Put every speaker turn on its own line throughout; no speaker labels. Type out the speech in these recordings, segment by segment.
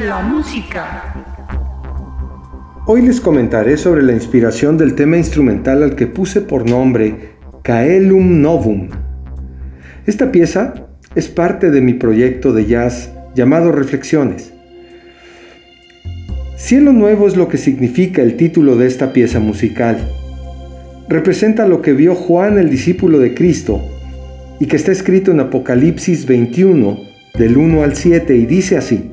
la música.
Hoy les comentaré sobre la inspiración del tema instrumental al que puse por nombre Caelum Novum. Esta pieza es parte de mi proyecto de jazz llamado Reflexiones. Cielo Nuevo es lo que significa el título de esta pieza musical. Representa lo que vio Juan el discípulo de Cristo y que está escrito en Apocalipsis 21 del 1 al 7 y dice así.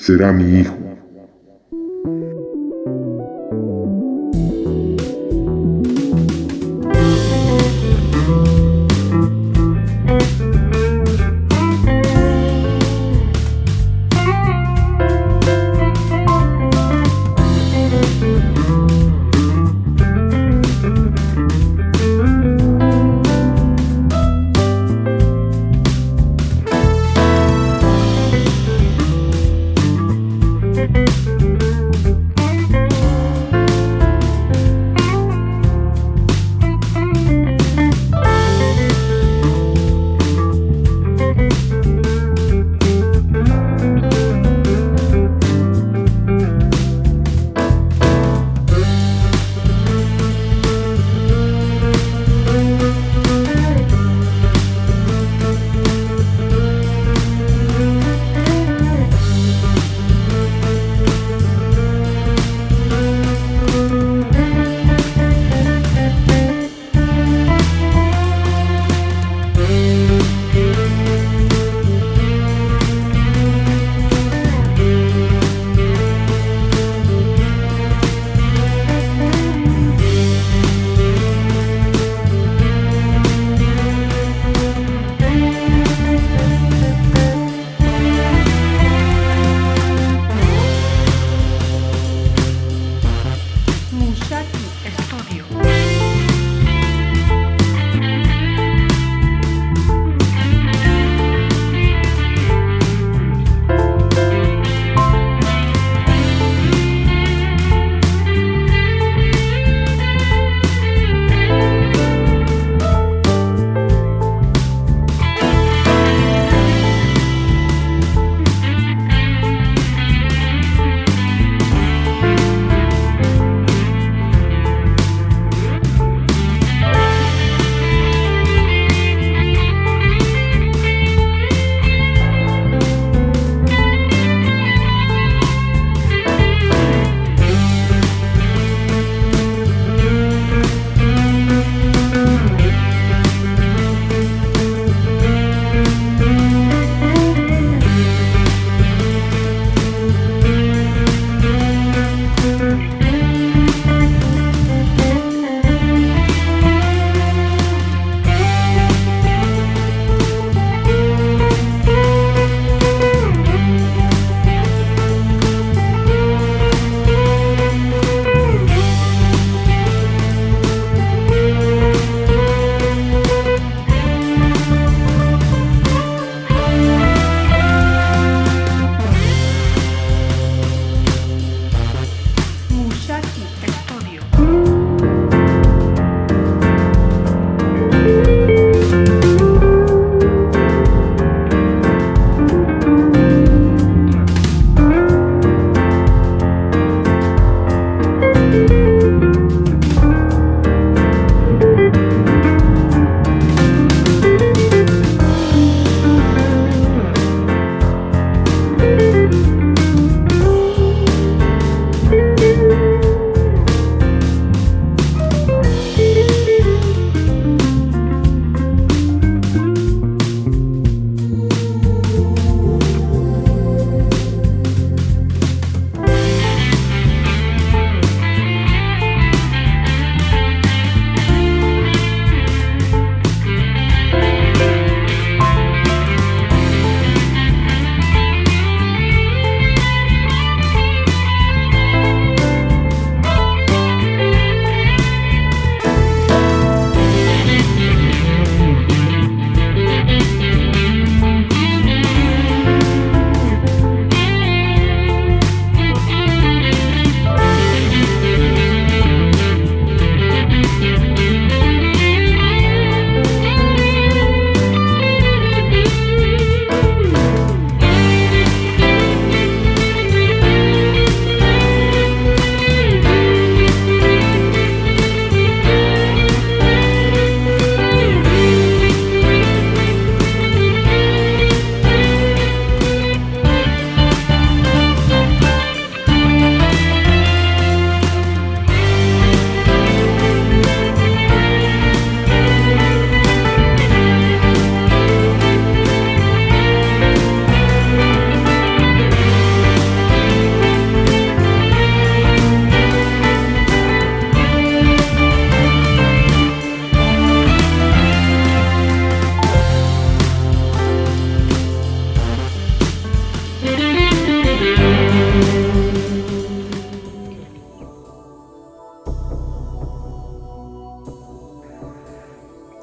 será mi hijo.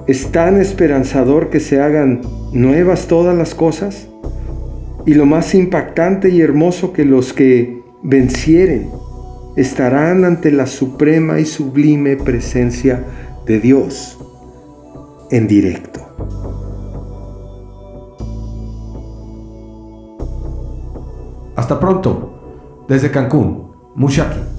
¿Es tan esperanzador que se hagan nuevas todas las cosas? Y lo más impactante y hermoso que los que vencieren estarán ante la suprema y sublime presencia de Dios en directo.
Hasta pronto, desde Cancún, Mushaki.